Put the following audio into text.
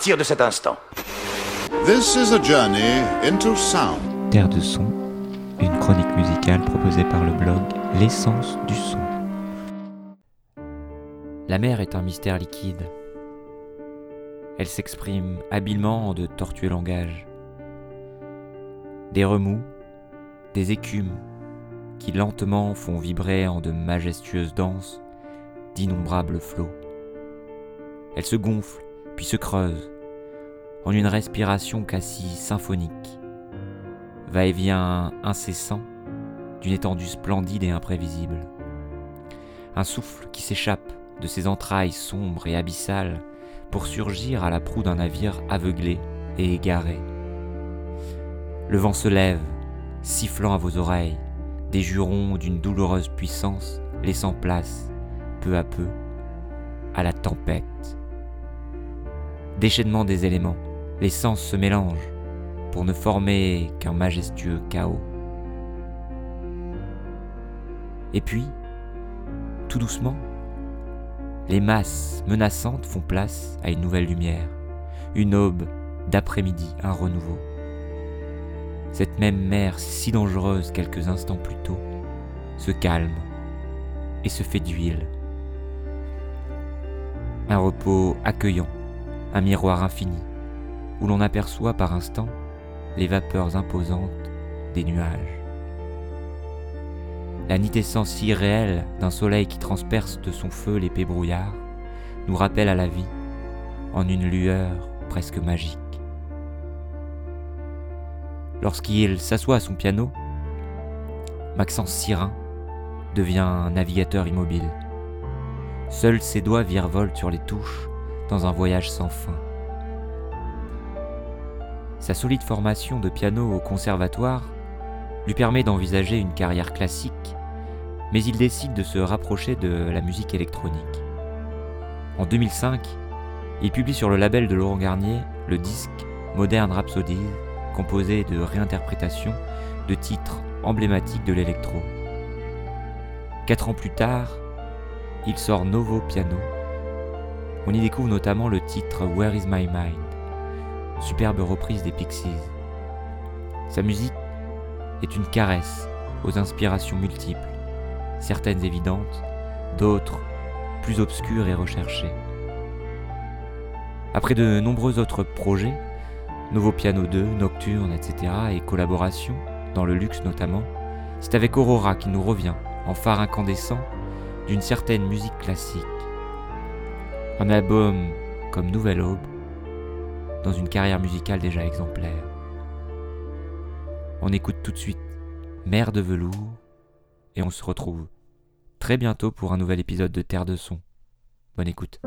partir de cet instant. This is a journey into sound. Terre de son, une chronique musicale proposée par le blog L'essence du son. La mer est un mystère liquide. Elle s'exprime habilement en de tortueux langages. Des remous, des écumes qui lentement font vibrer en de majestueuses danses d'innombrables flots. Elle se gonfle, puis se creuse, en une respiration quasi symphonique, va-et-vient incessant d'une étendue splendide et imprévisible. Un souffle qui s'échappe de ses entrailles sombres et abyssales pour surgir à la proue d'un navire aveuglé et égaré. Le vent se lève, sifflant à vos oreilles, des jurons d'une douloureuse puissance, laissant place, peu à peu, à la tempête. Déchaînement des éléments, les sens se mélangent pour ne former qu'un majestueux chaos. Et puis, tout doucement, les masses menaçantes font place à une nouvelle lumière, une aube d'après-midi, un renouveau. Cette même mer si dangereuse quelques instants plus tôt se calme et se fait d'huile. Un repos accueillant, un miroir infini, où l'on aperçoit par instant les vapeurs imposantes des nuages. La nitescence irréelle d'un soleil qui transperce de son feu l'épais brouillard nous rappelle à la vie en une lueur presque magique. Lorsqu'il s'assoit à son piano, Maxence Sirin devient un navigateur immobile. Seuls ses doigts virevoltent sur les touches dans un voyage sans fin. Sa solide formation de piano au conservatoire lui permet d'envisager une carrière classique, mais il décide de se rapprocher de la musique électronique. En 2005, il publie sur le label de Laurent Garnier le disque Modern Rhapsody composé de réinterprétations de titres emblématiques de l'électro. Quatre ans plus tard, il sort Novo Piano. On y découvre notamment le titre Where is my mind, superbe reprise des Pixies. Sa musique est une caresse aux inspirations multiples, certaines évidentes, d'autres plus obscures et recherchées. Après de nombreux autres projets, Nouveau Piano 2, Nocturne, etc. et collaboration, dans le luxe notamment, c'est avec Aurora qui nous revient, en phare incandescent, d'une certaine musique classique. Un album comme Nouvelle Aube, dans une carrière musicale déjà exemplaire. On écoute tout de suite Mère de velours, et on se retrouve très bientôt pour un nouvel épisode de Terre de Son. Bonne écoute.